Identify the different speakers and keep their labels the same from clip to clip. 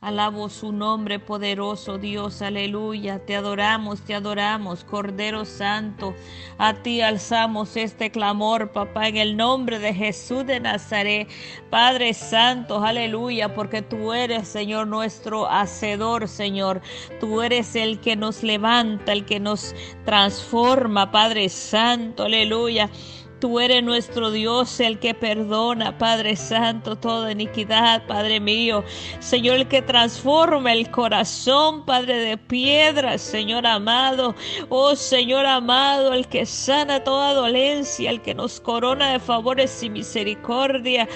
Speaker 1: Alabo su nombre poderoso, Dios, aleluya. Te adoramos, te adoramos, Cordero Santo. A ti alzamos este clamor, papá, en el nombre de Jesús de Nazaret. Padre Santo, aleluya, porque tú eres, Señor, nuestro hacedor, Señor. Tú eres el que nos levanta, el que nos transforma, Padre Santo, aleluya. Tú eres nuestro Dios, el que perdona, Padre Santo, toda iniquidad, Padre mío. Señor, el que transforma el corazón, Padre de piedra, Señor amado. Oh Señor amado, el que sana toda dolencia, el que nos corona de favores y misericordia.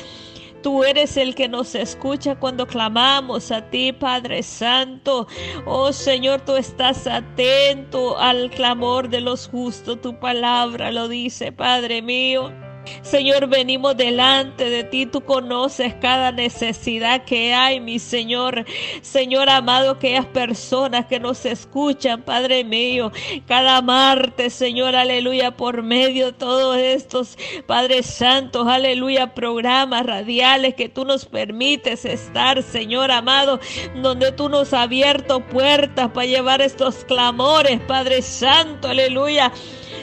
Speaker 1: Tú eres el que nos escucha cuando clamamos a ti, Padre Santo. Oh Señor, tú estás atento al clamor de los justos. Tu palabra lo dice, Padre mío. Señor, venimos delante de ti. Tú conoces cada necesidad que hay, mi Señor. Señor amado, aquellas personas que nos escuchan, Padre mío, cada martes, Señor, aleluya, por medio de todos estos, Padre Santos, aleluya, programas radiales que tú nos permites estar, Señor amado, donde tú nos has abierto puertas para llevar estos clamores, Padre Santo, aleluya.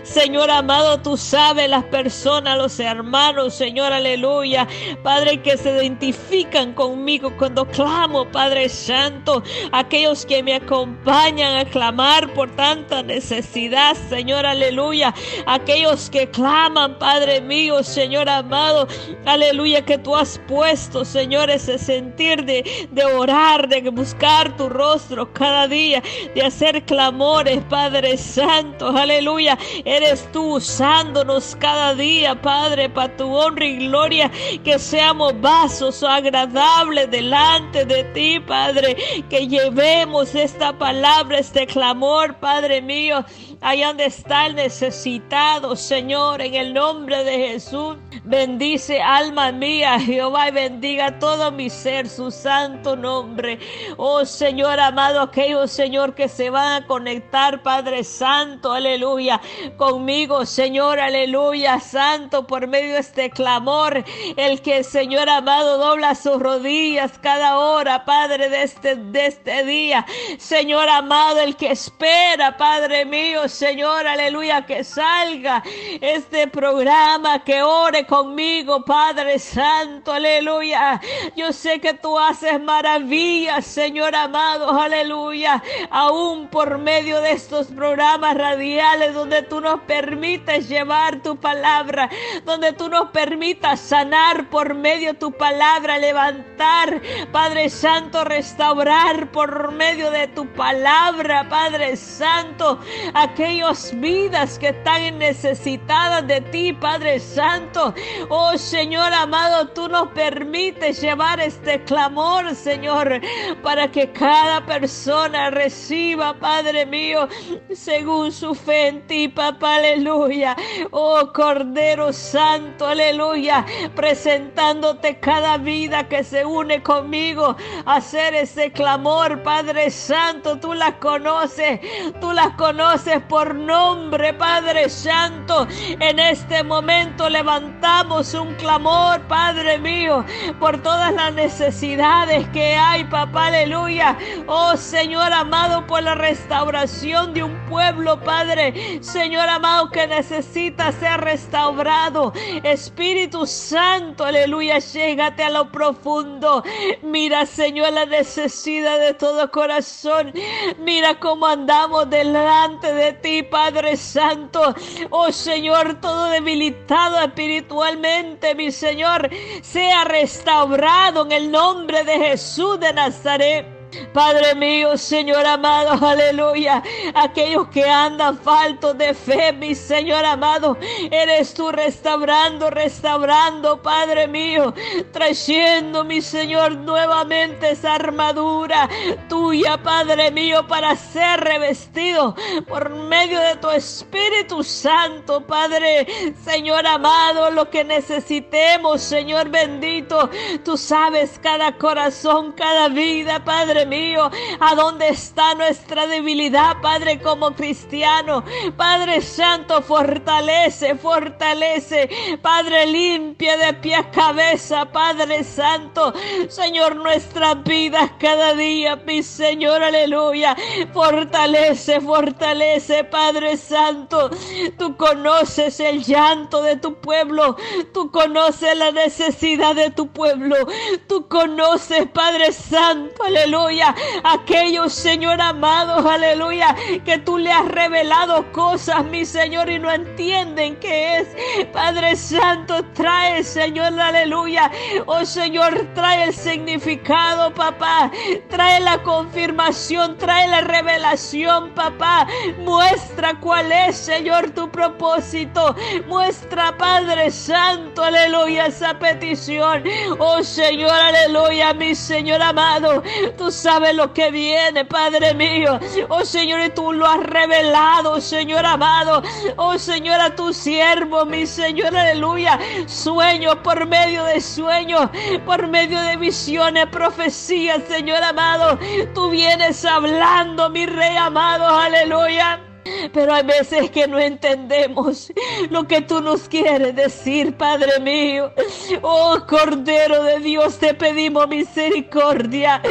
Speaker 1: Señor amado, tú sabes las personas, los hermanos, Señor, aleluya. Padre, que se identifican conmigo cuando clamo, Padre Santo. Aquellos que me acompañan a clamar por tanta necesidad, Señor, aleluya. Aquellos que claman, Padre mío, Señor amado, aleluya, que tú has puesto, Señor, ese sentir de, de orar, de buscar tu rostro cada día, de hacer clamores, Padre Santo, aleluya. Eres tú usándonos cada día, Padre, para tu honra y gloria, que seamos vasos agradables delante de ti, Padre, que llevemos esta palabra, este clamor, Padre mío, allá donde está el necesitado, Señor, en el nombre de Jesús. Bendice alma mía, Jehová, y bendiga todo mi ser, su santo nombre. Oh Señor amado, aquellos, Señor, que se van a conectar, Padre Santo, aleluya, conmigo, Señor, aleluya, Santo, por medio de este clamor, el que, Señor amado, dobla sus rodillas cada hora, Padre, de este, de este día. Señor amado, el que espera, Padre mío, Señor, aleluya, que salga este programa, que ore conmigo, Padre Santo, aleluya. Yo sé que tú haces maravillas, Señor amado, aleluya, aún por medio de estos programas radiales donde tú nos permites llevar tu palabra, donde tú nos permitas sanar por medio de tu palabra, levantar, Padre Santo, restaurar por medio de tu palabra, Padre Santo, aquellas vidas que están necesitadas de ti, Padre Santo. Oh Señor amado, tú nos permites llevar este clamor, Señor, para que cada persona reciba, Padre mío, según su fe en ti, papá, aleluya. Oh Cordero aleluya, presentándote cada vida que se une conmigo hacer ese clamor, Padre Santo, tú las conoces, tú las conoces por nombre, Padre Santo. En este momento levantamos un clamor, Padre mío, por todas las necesidades que hay, papá, aleluya. Oh Señor amado, por la restauración de un pueblo, Padre. Señor amado, que necesita ser restaurado. Espíritu Santo, aleluya, llégate a lo profundo. Mira, Señor, la necesidad de todo corazón. Mira cómo andamos delante de ti, Padre Santo. Oh Señor, todo debilitado espiritualmente, mi Señor, sea restaurado en el nombre de Jesús de Nazaret. Padre mío, Señor amado, aleluya. Aquellos que andan faltos de fe, mi Señor amado, eres tú restaurando, restaurando, Padre mío, trayendo, mi Señor, nuevamente esa armadura tuya, Padre mío, para ser revestido por medio de tu Espíritu Santo, Padre, Señor amado, lo que necesitemos, Señor bendito, tú sabes cada corazón, cada vida, Padre mío mío, a dónde está nuestra debilidad, Padre, como cristiano. Padre Santo, fortalece, fortalece. Padre, limpia de pie a cabeza, Padre Santo. Señor, nuestras vidas cada día, mi Señor, aleluya. Fortalece, fortalece, Padre Santo. Tú conoces el llanto de tu pueblo. Tú conoces la necesidad de tu pueblo. Tú conoces, Padre Santo, aleluya. Aquellos, Señor amado, aleluya, que tú le has revelado cosas, mi Señor, y no entienden qué es. Padre Santo, trae, Señor, aleluya. Oh Señor, trae el significado, papá. Trae la confirmación, trae la revelación, papá. Muestra cuál es, Señor, tu propósito. Muestra, Padre Santo, aleluya, esa petición. Oh Señor, aleluya, mi Señor amado. Tú sabes lo que viene, Padre mío. Oh Señor, y tú lo has revelado, Señor amado. Oh Señor, a tu siervo, mi Señor, aleluya. Sueños por medio de sueños, por medio de visiones, profecías, Señor amado. Tú vienes hablando, mi Rey amado, aleluya. Pero hay veces que no entendemos lo que tú nos quieres decir, Padre mío. Oh Cordero de Dios, te pedimos misericordia.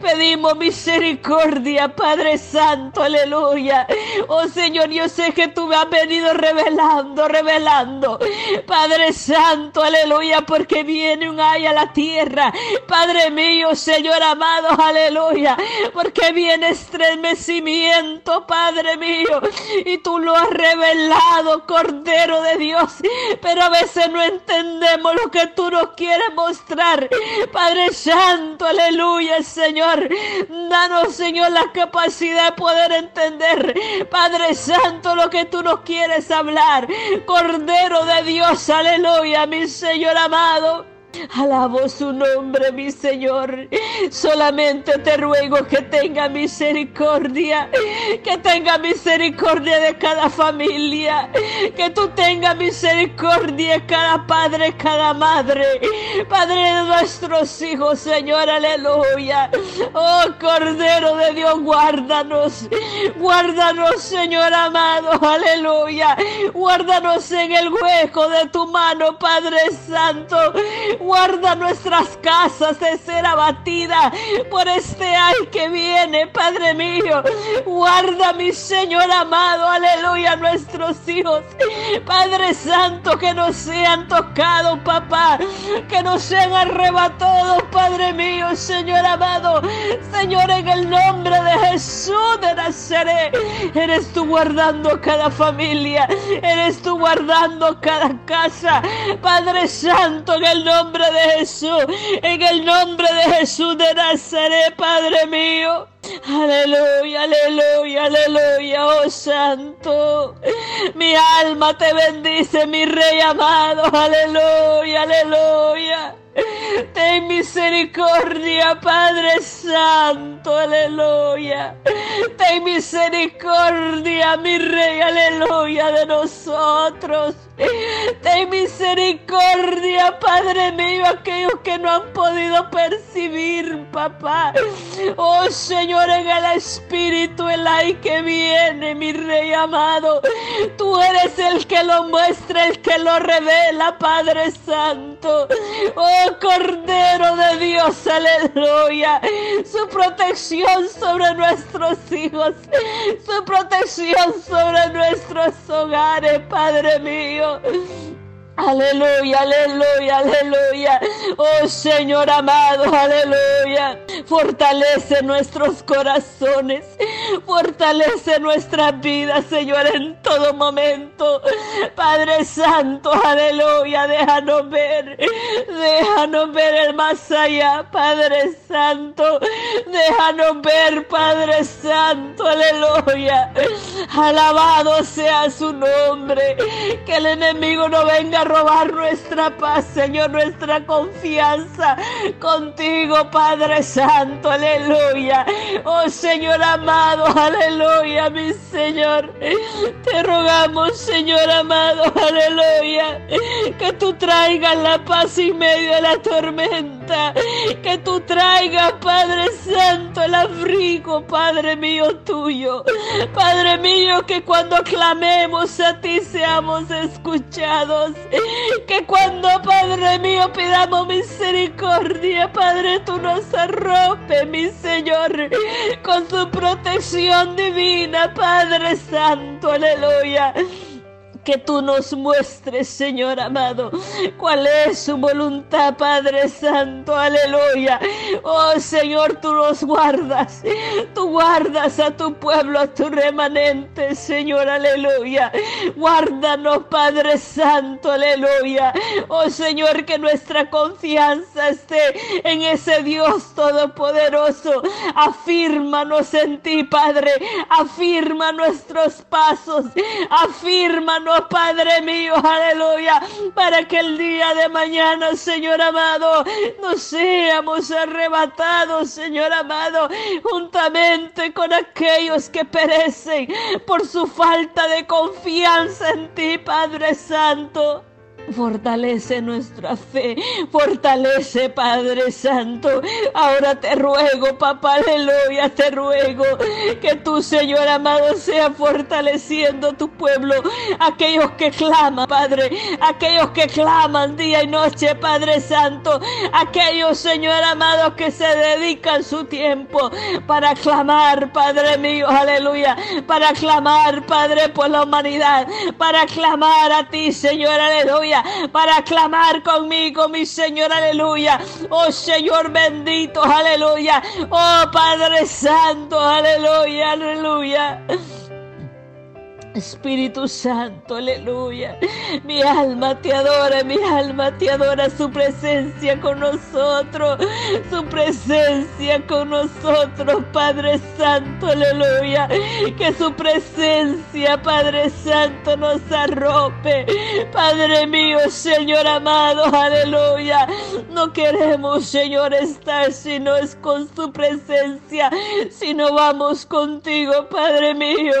Speaker 1: Pedimos misericordia, Padre Santo, aleluya. Oh Señor, yo sé que tú me has venido revelando, revelando. Padre Santo, aleluya, porque viene un ay a la tierra. Padre mío, Señor amado, aleluya. Porque viene estremecimiento, Padre mío y tú lo has revelado, Cordero de Dios. Pero a veces no entendemos lo que tú nos quieres mostrar. Padre Santo, aleluya, Señor. Danos, Señor, la capacidad de poder entender, Padre Santo, lo que tú nos quieres hablar. Cordero de Dios, aleluya, mi Señor amado. Alabo su nombre, mi Señor. Solamente te ruego que tenga misericordia, que tenga misericordia de cada familia, que tú tengas misericordia de cada padre, cada madre, Padre de nuestros hijos, Señor, aleluya. Oh Cordero de Dios, guárdanos, guárdanos, Señor amado, aleluya. Guárdanos en el hueco de tu mano, Padre Santo. Guarda nuestras casas de ser abatida por este ay que viene, Padre mío. Guarda, mi Señor amado, aleluya, nuestros hijos. Padre Santo, que no sean tocados, papá. Que no sean arrebatados, Padre mío, Señor amado. Señor, en el nombre de Jesús de Nazaret, eres tú guardando cada familia. Eres tú guardando cada casa. Padre Santo, en el nombre de Jesús, en el nombre de Jesús de Nazaret, Padre mío. Aleluya, aleluya, aleluya, oh santo. Mi alma te bendice, mi rey amado. Aleluya, aleluya. Ten misericordia, Padre Santo, aleluya. Ten misericordia, mi Rey, aleluya, de nosotros. Ten misericordia, Padre mío, aquellos que no han podido percibir, papá. Oh Señor, en el Espíritu, el ay que viene, mi Rey amado. Tú eres el que lo muestra, el que lo revela, Padre Santo. Oh Cordero de Dios, aleluya. Su protección sobre nuestros hijos, su protección sobre nuestros hogares, Padre mío. Dios. Aleluya, aleluya, aleluya. Oh Señor amado, aleluya. Fortalece nuestros corazones. Fortalece nuestras vidas, Señor, en todo momento. Padre Santo, aleluya. Déjanos ver. Déjanos ver el más allá, Padre Santo. Déjanos ver, Padre Santo, aleluya. Alabado sea su nombre. Que el enemigo no venga robar nuestra paz, Señor, nuestra confianza contigo, Padre Santo, aleluya. Oh Señor amado, aleluya, mi Señor. Te rogamos, Señor amado, aleluya, que tú traigas la paz en medio de la tormenta que tú traigas, Padre Santo, el abrigo, Padre mío tuyo. Padre mío, que cuando clamemos a ti seamos escuchados, que cuando, Padre mío, pidamos misericordia, Padre, tú nos arrope, mi Señor, con su protección divina, Padre Santo, aleluya que tú nos muestres, Señor amado, cuál es su voluntad, Padre Santo, aleluya. Oh Señor, tú nos guardas, tú guardas a tu pueblo, a tu remanente, Señor, aleluya. Guárdanos, Padre Santo, aleluya. Oh Señor, que nuestra confianza esté en ese Dios todopoderoso. Afírmanos en ti, Padre. Afirma nuestros pasos. Afírmanos Padre mío, aleluya, para que el día de mañana, Señor amado, no seamos arrebatados, Señor amado, juntamente con aquellos que perecen por su falta de confianza en ti, Padre Santo. Fortalece nuestra fe, fortalece Padre Santo. Ahora te ruego, papá, aleluya, te ruego que tú, Señor amado, sea fortaleciendo tu pueblo. Aquellos que claman, Padre, aquellos que claman día y noche, Padre Santo. Aquellos, Señor amado, que se dedican su tiempo para clamar, Padre mío, aleluya, para clamar, Padre, por la humanidad, para clamar a ti, Señor, aleluya para clamar conmigo, mi Señor, aleluya. Oh Señor bendito, aleluya. Oh Padre Santo, aleluya, aleluya. Espíritu Santo, aleluya. Mi alma te adora, mi alma te adora su presencia con nosotros, su presencia con nosotros, Padre Santo, aleluya. Que su presencia, Padre Santo, nos arrope. Padre mío, Señor amado, aleluya. No queremos, Señor, estar si no es con su presencia, si no vamos contigo, Padre mío.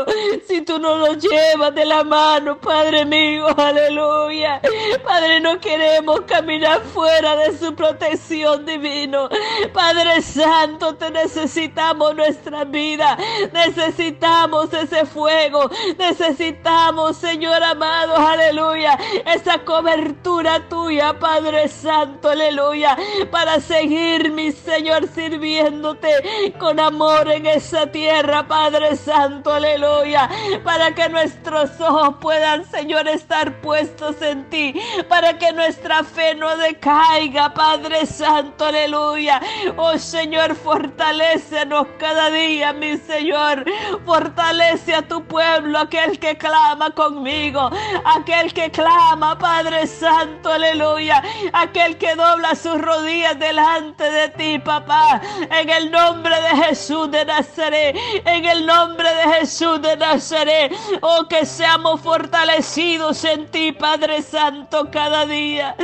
Speaker 1: Si tú no nos lleva de la mano, Padre mío, aleluya. Padre, no queremos caminar fuera de su protección divino. Padre Santo, te necesitamos nuestra vida. Necesitamos ese fuego. Necesitamos, Señor amado, aleluya, esa cobertura tuya, Padre Santo, aleluya, para seguir, mi Señor, sirviéndote con amor en esa tierra, Padre Santo, aleluya, para que nuestros ojos puedan, Señor, estar puestos en ti, para que nuestra fe no decaiga, Padre Santo, aleluya. Oh Señor, fortalecenos cada día, mi Señor. Fortalece a tu pueblo, aquel que clama conmigo, aquel que clama, Padre Santo, aleluya. Aquel que dobla sus rodillas delante de ti, papá. En el nombre de Jesús de Nazaret, en el nombre de Jesús de Nazaret. Oh, que seamos fortalecidos en ti, Padre Santo, cada día.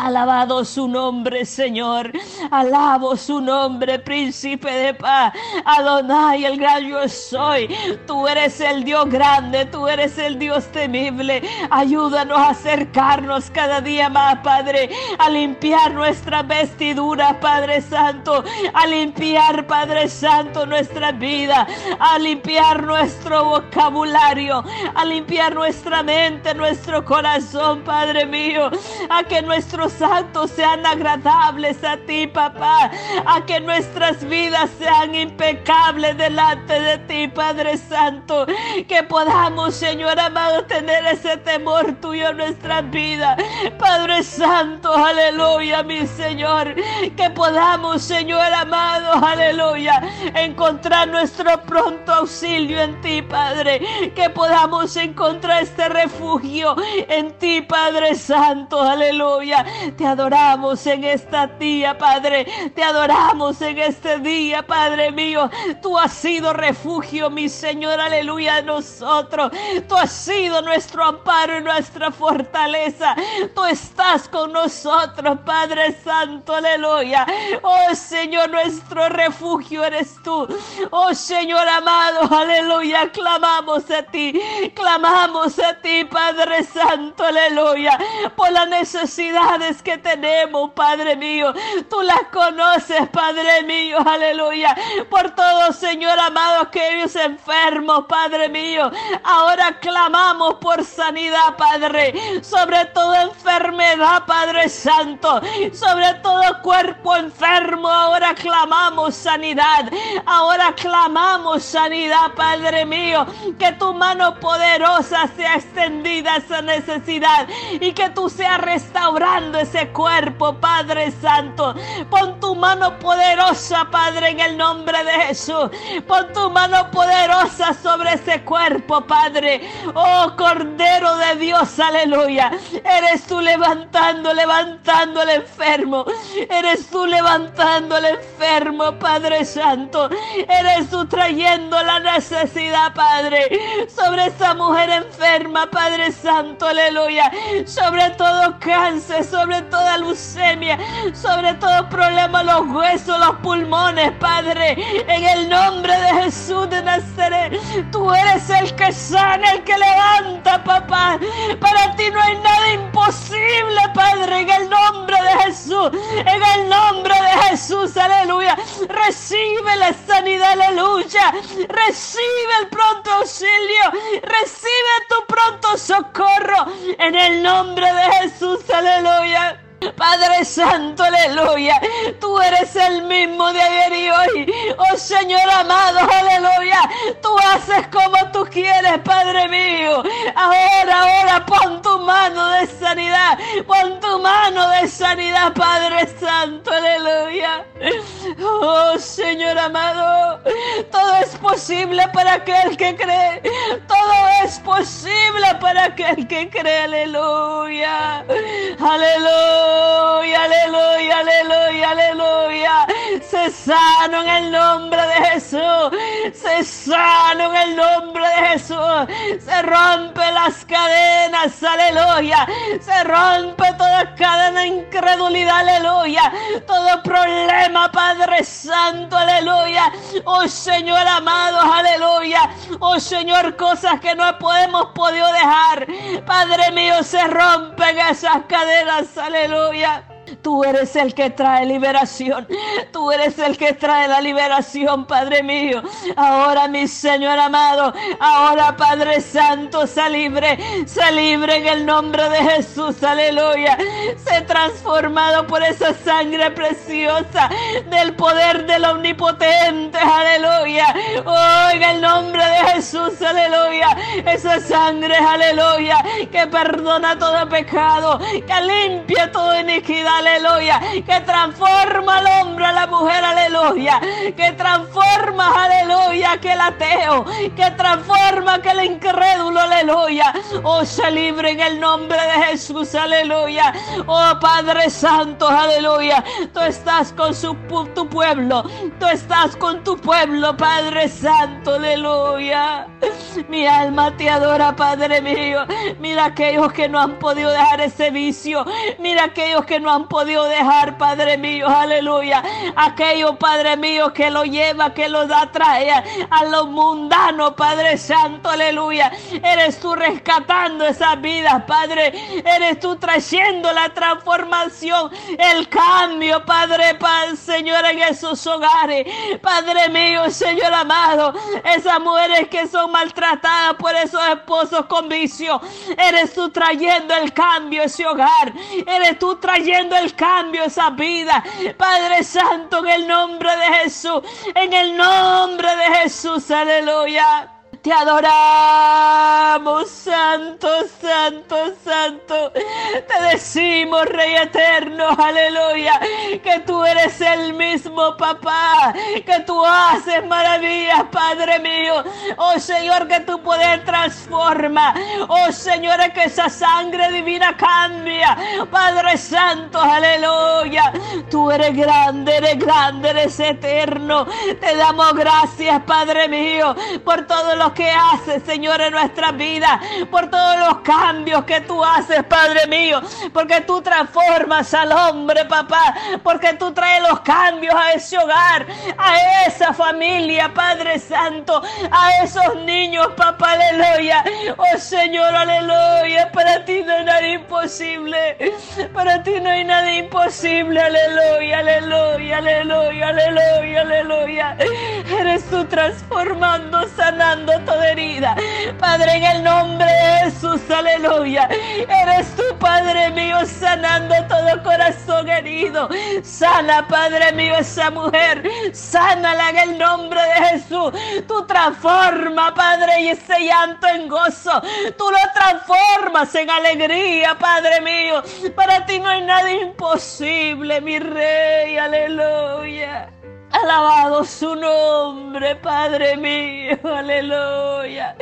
Speaker 1: Alabado su nombre, Señor. Alabo su nombre, príncipe de paz. Adonai, el gran yo soy. Tú eres el Dios grande, tú eres el Dios temible. Ayúdanos a acercarnos cada día más, Padre, a limpiar nuestra vestidura, Padre Santo. A limpiar, Padre Santo, nuestra vida. A limpiar nuestro vocabulario. A limpiar nuestra mente, nuestro corazón, Padre mío. A que nuestro santos sean agradables a ti, papá. A que nuestras vidas sean impecables delante de ti, Padre Santo. Que podamos, Señor amado, tener ese temor tuyo en nuestras vidas. Padre Santo, aleluya, mi Señor. Que podamos, Señor amado, aleluya, encontrar nuestro pronto auxilio en ti, Padre. Que podamos encontrar este refugio en ti, Padre Santo, aleluya. Te adoramos en esta día, Padre. Te adoramos en este día, Padre mío. Tú has sido refugio, mi Señor, aleluya, de nosotros. Tú has sido nuestro amparo y nuestra fortaleza. Tú estás con nosotros, Padre Santo, aleluya. Oh Señor, nuestro refugio eres tú. Oh Señor amado, aleluya. Clamamos a ti, clamamos a ti, Padre Santo, aleluya, por la necesidad necesidades que tenemos, Padre mío. Tú las conoces, Padre mío, aleluya. Por todos, Señor amado, aquellos enfermos, Padre mío. Ahora clamamos por sanidad, Padre. Sobre toda enfermedad, Padre Santo. Sobre todo cuerpo enfermo, ahora clamamos sanidad. Ahora clamamos sanidad, Padre mío. Que tu mano poderosa sea extendida a esa necesidad y que tú seas restaurando ese cuerpo, Padre Santo. Pon tu mano poderosa, Padre, en el nombre de Jesús. Pon tu mano poderosa sobre ese cuerpo, Padre. Oh Cordero de Dios, aleluya. Eres tú levantando, levantando al enfermo. Eres tú levantando al enfermo, Padre Santo. Eres tú trayendo la necesidad, Padre, sobre esa mujer enferma, Padre Santo, aleluya. Sobre todo cáncer, sobre toda leucemia, sobre todo problema, los huesos, los pulmones, Padre. En el nombre de Jesús de Nazaret, tú eres el que sana, el que levanta, papá. Para ti no hay nada imposible, Padre, en el nombre de Jesús. En el nombre de Jesús, aleluya. Recibe la sanidad, aleluya. Recibe el pronto auxilio. Recibe tu pronto socorro. En el nombre de Jesús, aleluya. Padre Santo, aleluya. Tú eres el mismo de ayer y hoy. Oh Señor amado, aleluya. Tú haces como tú quieres, Padre mío. Ahora, ahora pon tu mano de sanidad. Pon tu mano de sanidad, Padre Santo, aleluya. Oh Señor amado. Todo es posible para aquel que cree. Todo es posible para aquel que cree. Aleluya aleluya, aleluya, aleluya, aleluya. Se sano en el nombre de Jesús. Se sano en el nombre de Jesús. Se rompe las cadenas, aleluya. Se rompe toda cadena de incredulidad, aleluya. Todo problema, Padre Santo, aleluya. Oh Señor amado, aleluya. Oh Señor, cosas que no podemos podido dejar. Padre mío, se rompen esas cadenas, aleluya. Tú eres el que trae liberación. Tú eres el que trae la liberación, Padre mío. Ahora, mi Señor amado, ahora, Padre Santo, se libre, se libre en el nombre de Jesús. Aleluya. Se transformado por esa sangre preciosa del poder del omnipotente. Aleluya. Oh, en el nombre de Jesús. Aleluya. Esa sangre, aleluya, que perdona todo pecado, que limpia toda iniquidad aleluya, que transforma al hombre, a la mujer, aleluya, que transforma, aleluya, que el ateo, que transforma que el incrédulo, aleluya, oh, se libre en el nombre de Jesús, aleluya, oh Padre Santo, aleluya, tú estás con su, tu pueblo, tú estás con tu pueblo, Padre Santo, aleluya, mi alma te adora, Padre mío, mira aquellos que no han podido dejar ese vicio, mira aquellos que no han podido dejar, Padre mío, aleluya. Aquello, Padre mío, que lo lleva, que lo da, trae a lo mundano, Padre Santo, aleluya. Eres tú rescatando esas vidas, Padre. Eres tú trayendo la transformación, el cambio, Padre, Padre, Señor, en esos hogares. Padre mío, Señor amado, esas mujeres que son maltratadas por esos esposos con vicio. Eres tú trayendo el cambio ese hogar. Eres tú trayendo el cambio esa vida. Padre Santo, en el nombre de Jesús, en el nombre de Jesús, aleluya. Te adoramos, Santo, Santo, Santo. Te decimos, Rey eterno, aleluya, que tú eres el mismo papá, que tú haces maravillas, Padre mío. Oh Señor, que tu poder transforma. Oh Señor, que esa sangre divina cambia. Padre Santo, aleluya. Tú eres grande, eres grande, eres eterno. Te damos gracias, Padre mío, por todos los que haces, Señor, en nuestra vida, por todos los cambios que tú haces, Padre mío, porque tú transformas al hombre, papá, porque tú traes los cambios a ese hogar, a esa familia, Padre Santo, a esos niños, papá, aleluya. Oh Señor, aleluya, para ti no hay nada imposible, para ti no hay nada imposible, aleluya, aleluya, aleluya, aleluya, aleluya. Eres tú transformando, sanando toda herida. Padre, en el nombre de Jesús, aleluya. Eres tú, Padre mío, sanando todo corazón herido. Sana, Padre mío, esa mujer. Sánala en el nombre de Jesús. Tú transforma, Padre, y ese llanto en gozo. Tú lo transformas en alegría, Padre mío. Para ti no hay nada imposible, mi Rey. Aleluya. Alabado su nombre, Padre mío, aleluya.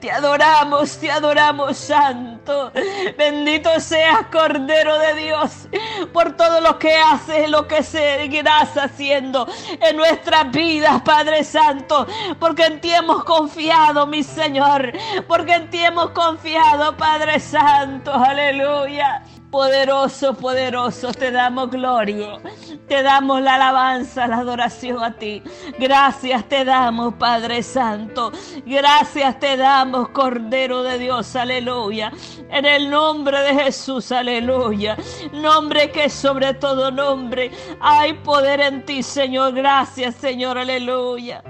Speaker 1: Te adoramos, te adoramos, Santo. Bendito seas, Cordero de Dios, por todo lo que haces, lo que seguirás haciendo en nuestras vidas, Padre Santo. Porque en ti hemos confiado, mi Señor. Porque en ti hemos confiado, Padre Santo, aleluya. Poderoso, poderoso, te damos gloria, te damos la alabanza, la adoración a ti. Gracias te damos, Padre Santo. Gracias te damos, Cordero de Dios, aleluya. En el nombre de Jesús, aleluya. Nombre que sobre todo nombre hay poder en ti, Señor. Gracias, Señor, aleluya.